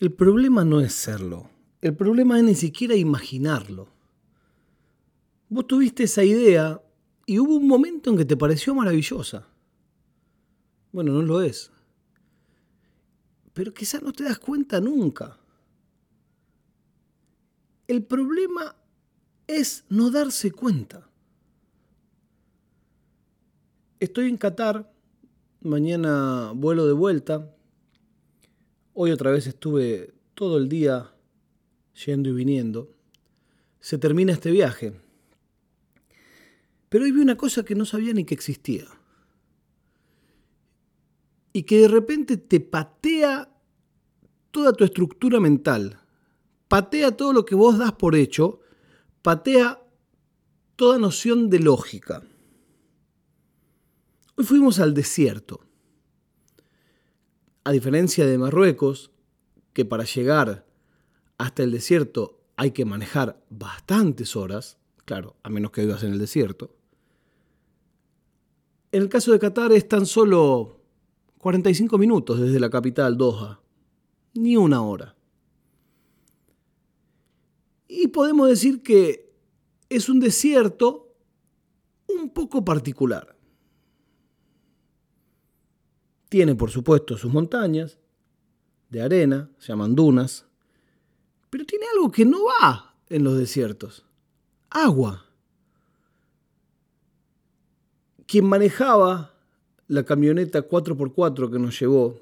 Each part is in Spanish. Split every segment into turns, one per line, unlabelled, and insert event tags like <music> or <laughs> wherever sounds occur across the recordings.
El problema no es serlo. El problema es ni siquiera imaginarlo. Vos tuviste esa idea y hubo un momento en que te pareció maravillosa. Bueno, no lo es. Pero quizás no te das cuenta nunca. El problema es no darse cuenta. Estoy en Qatar, mañana vuelo de vuelta. Hoy otra vez estuve todo el día yendo y viniendo. Se termina este viaje. Pero hoy vi una cosa que no sabía ni que existía. Y que de repente te patea toda tu estructura mental. Patea todo lo que vos das por hecho. Patea toda noción de lógica. Hoy fuimos al desierto. A diferencia de Marruecos, que para llegar hasta el desierto hay que manejar bastantes horas, claro, a menos que vivas en el desierto. En el caso de Qatar es tan solo 45 minutos desde la capital Doha, ni una hora. Y podemos decir que es un desierto un poco particular. Tiene, por supuesto, sus montañas de arena, se llaman dunas, pero tiene algo que no va en los desiertos. Agua. Quien manejaba la camioneta 4x4 que nos llevó,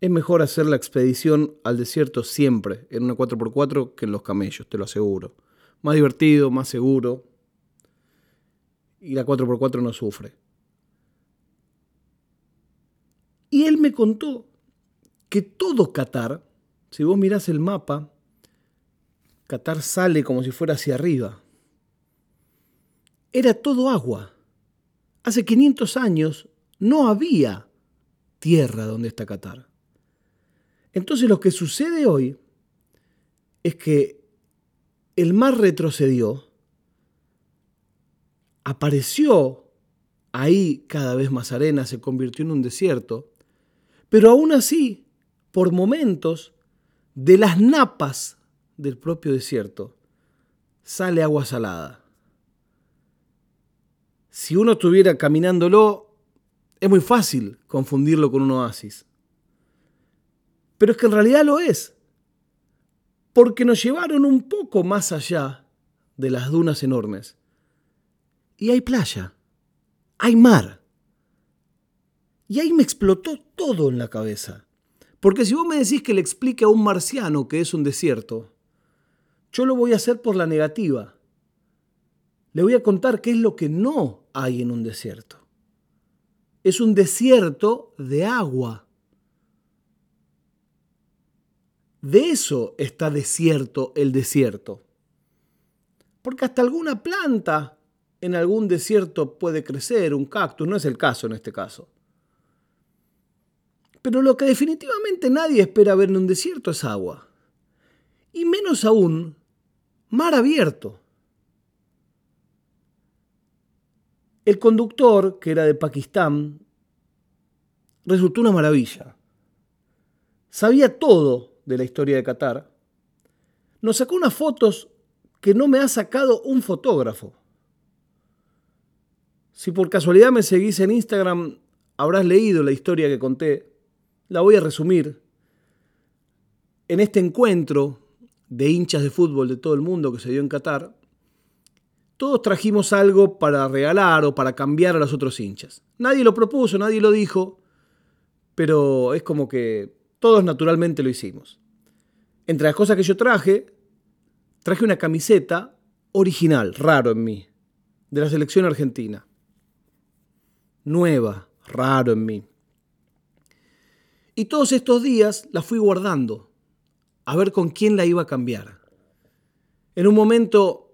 es mejor hacer la expedición al desierto siempre en una 4x4 que en los camellos, te lo aseguro. Más divertido, más seguro. Y la 4x4 no sufre. Y él me contó que todo Qatar, si vos mirás el mapa, Qatar sale como si fuera hacia arriba. Era todo agua. Hace 500 años no había tierra donde está Qatar. Entonces lo que sucede hoy es que el mar retrocedió, apareció ahí cada vez más arena, se convirtió en un desierto, pero aún así, por momentos, de las napas del propio desierto sale agua salada. Si uno estuviera caminándolo, es muy fácil confundirlo con un oasis. Pero es que en realidad lo es. Porque nos llevaron un poco más allá de las dunas enormes. Y hay playa, hay mar. Y ahí me explotó todo en la cabeza. Porque si vos me decís que le explique a un marciano que es un desierto, yo lo voy a hacer por la negativa. Le voy a contar qué es lo que no hay en un desierto. Es un desierto de agua. De eso está desierto el desierto. Porque hasta alguna planta en algún desierto puede crecer, un cactus, no es el caso en este caso. Pero lo que definitivamente nadie espera ver en un desierto es agua. Y menos aún, mar abierto. El conductor, que era de Pakistán, resultó una maravilla. Sabía todo de la historia de Qatar. Nos sacó unas fotos que no me ha sacado un fotógrafo. Si por casualidad me seguís en Instagram, habrás leído la historia que conté la voy a resumir. En este encuentro de hinchas de fútbol de todo el mundo que se dio en Qatar, todos trajimos algo para regalar o para cambiar a los otros hinchas. Nadie lo propuso, nadie lo dijo, pero es como que todos naturalmente lo hicimos. Entre las cosas que yo traje, traje una camiseta original, raro en mí, de la selección argentina. Nueva, raro en mí. Y todos estos días la fui guardando, a ver con quién la iba a cambiar. En un momento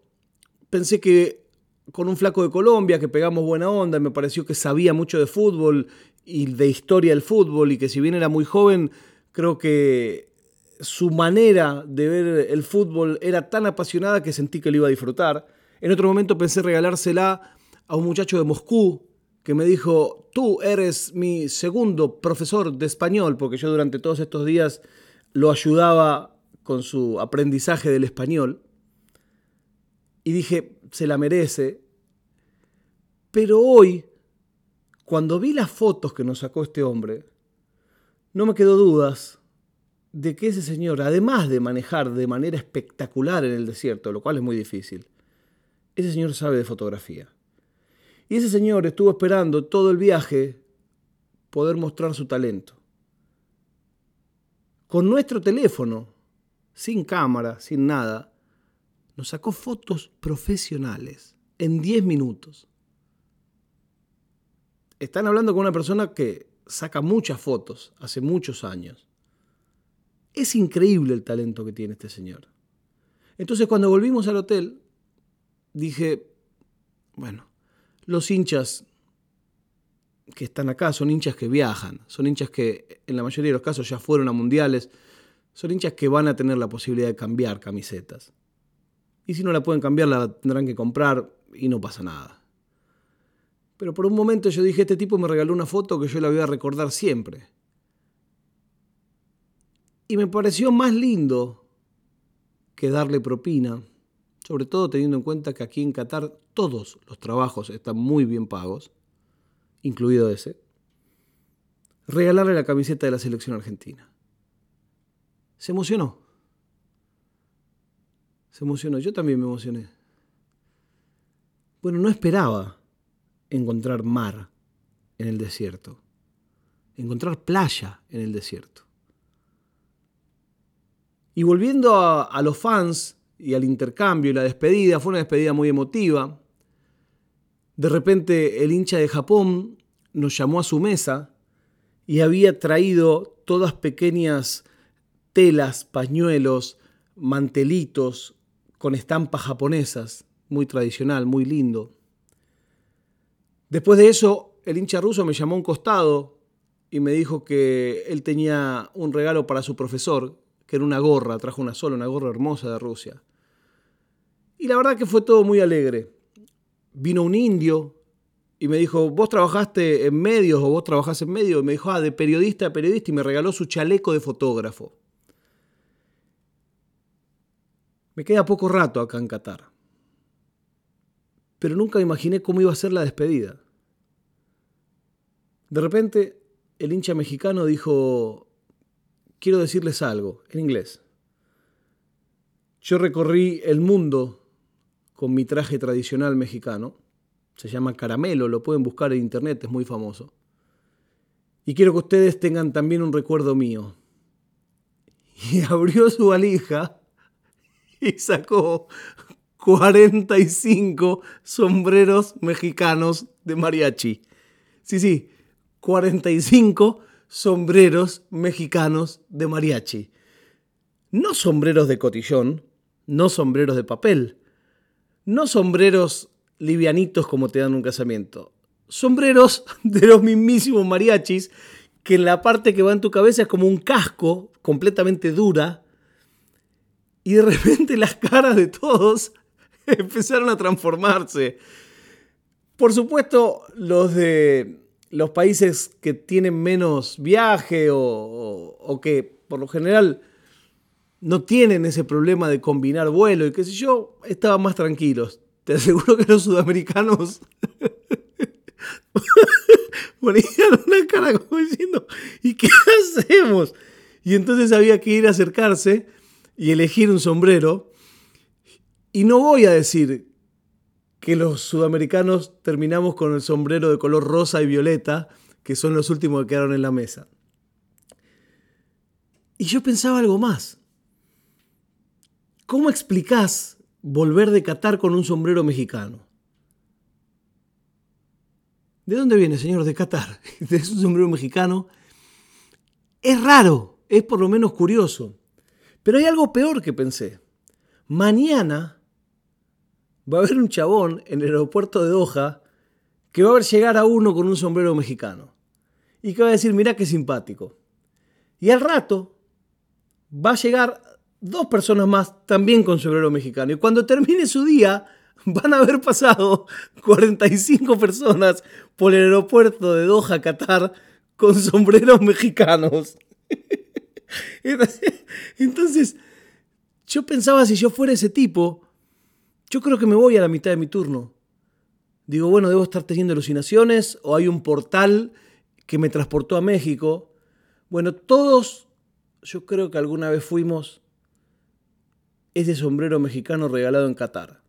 pensé que con un flaco de Colombia, que pegamos buena onda, me pareció que sabía mucho de fútbol y de historia del fútbol, y que si bien era muy joven, creo que su manera de ver el fútbol era tan apasionada que sentí que lo iba a disfrutar. En otro momento pensé regalársela a un muchacho de Moscú, que me dijo, tú eres mi segundo profesor de español, porque yo durante todos estos días lo ayudaba con su aprendizaje del español. Y dije, se la merece. Pero hoy, cuando vi las fotos que nos sacó este hombre, no me quedó dudas de que ese señor, además de manejar de manera espectacular en el desierto, lo cual es muy difícil, ese señor sabe de fotografía. Y ese señor estuvo esperando todo el viaje poder mostrar su talento. Con nuestro teléfono, sin cámara, sin nada, nos sacó fotos profesionales en 10 minutos. Están hablando con una persona que saca muchas fotos hace muchos años. Es increíble el talento que tiene este señor. Entonces cuando volvimos al hotel, dije, bueno, los hinchas que están acá son hinchas que viajan, son hinchas que en la mayoría de los casos ya fueron a mundiales, son hinchas que van a tener la posibilidad de cambiar camisetas. Y si no la pueden cambiar, la tendrán que comprar y no pasa nada. Pero por un momento yo dije, este tipo me regaló una foto que yo la voy a recordar siempre. Y me pareció más lindo que darle propina, sobre todo teniendo en cuenta que aquí en Qatar todos los trabajos están muy bien pagos, incluido ese, regalarle la camiseta de la selección argentina. Se emocionó. Se emocionó. Yo también me emocioné. Bueno, no esperaba encontrar mar en el desierto, encontrar playa en el desierto. Y volviendo a, los fans y al intercambio y la despedida, fue una despedida muy emotiva. De repente el hincha de Japón nos llamó a su mesa y había traído todas pequeñas telas, pañuelos, mantelitos con estampas japonesas, muy tradicional, muy lindo. Después de eso, el hincha ruso me llamó a un costado y me dijo que él tenía un regalo para su profesor, que era una gorra, trajo una sola, una gorra hermosa de Rusia. Y la verdad que fue todo muy alegre. Vino un indio y me dijo, vos trabajaste en medios o vos trabajás en medios. Y me dijo, ah, de periodista a periodista y me regaló su chaleco de fotógrafo. Me queda poco rato acá en Qatar. Pero nunca imaginé cómo iba a ser la despedida. De repente, el hincha mexicano dijo, quiero decirles algo en inglés. Yo recorrí el mundo con mi traje tradicional mexicano. Se llama caramelo, lo pueden buscar en internet, es muy famoso. Y quiero que ustedes tengan también un recuerdo mío. <laughs> Y abrió su valija y sacó 45 sombreros mexicanos de mariachi. Sí, sí, 45 sombreros mexicanos de mariachi. No sombreros de cotillón, no sombreros de papel, no sombreros livianitos como te dan un casamiento, sombreros <laughs> de los mismísimos mariachis que en la parte que va en tu cabeza es como un casco completamente dura y de repente <laughs> las caras de todos <laughs> empezaron a transformarse. Por supuesto, los de los países que tienen menos viaje o, que por lo general no tienen ese problema de combinar vuelo y qué sé yo, estaban más tranquilos. Te aseguro que los sudamericanos <laughs> ponían una cara como diciendo, ¿y qué hacemos? Y entonces había que ir a acercarse y elegir un sombrero. Y no voy a decir que los sudamericanos terminamos con el sombrero de color rosa y violeta, que son los últimos que quedaron en la mesa. Y yo pensaba algo más. ¿Cómo explicás volver de Qatar con un sombrero mexicano? ¿De dónde viene, señor? De Qatar. <laughs> ¿De un sombrero mexicano? Es raro, es por lo menos curioso. Pero hay algo peor que pensé. Mañana va a haber un chabón en el aeropuerto de Doha que va a ver llegar a uno con un sombrero mexicano y que va a decir, mira qué simpático. Y al rato va a llegar dos personas más también con sombrero mexicano. Y cuando termine su día, van a haber pasado <laughs> 45 personas por el aeropuerto de Doha, Qatar, con sombreros mexicanos. <laughs> Entonces, yo pensaba si yo fuera ese tipo, yo creo que me voy a la mitad de mi turno. Digo, bueno, debo estar teniendo alucinaciones o hay un portal que me transportó a México. Bueno, todos, yo creo que alguna vez fuimos ese sombrero mexicano regalado en Qatar.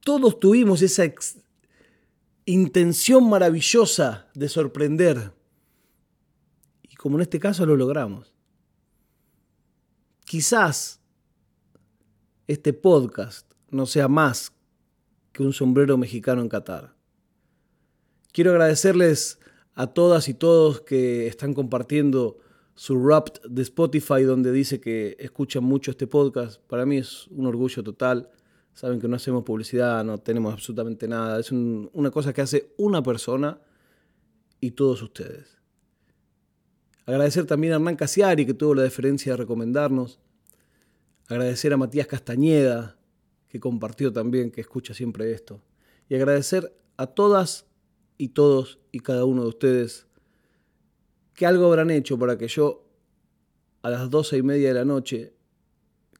Todos tuvimos esa intención maravillosa de sorprender. Y como en este caso lo logramos. Quizás este podcast no sea más que un sombrero mexicano en Qatar. Quiero agradecerles a todas y todos que están compartiendo su Wrapped de Spotify donde dice que escuchan mucho este podcast. Para mí es un orgullo total. Saben que no hacemos publicidad, no tenemos absolutamente nada. Es una cosa que hace una persona y todos ustedes. Agradecer también a Hernán Casiari que tuvo la deferencia de recomendarnos. Agradecer a Matías Castañeda que compartió también, que escucha siempre esto. Y agradecer a todas y todos y cada uno de ustedes que algo habrán hecho para que yo a las doce y media de la noche,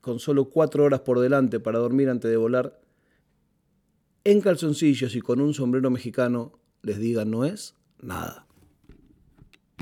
con solo cuatro horas por delante para dormir antes de volar, en calzoncillos y con un sombrero mexicano, les diga no es nada.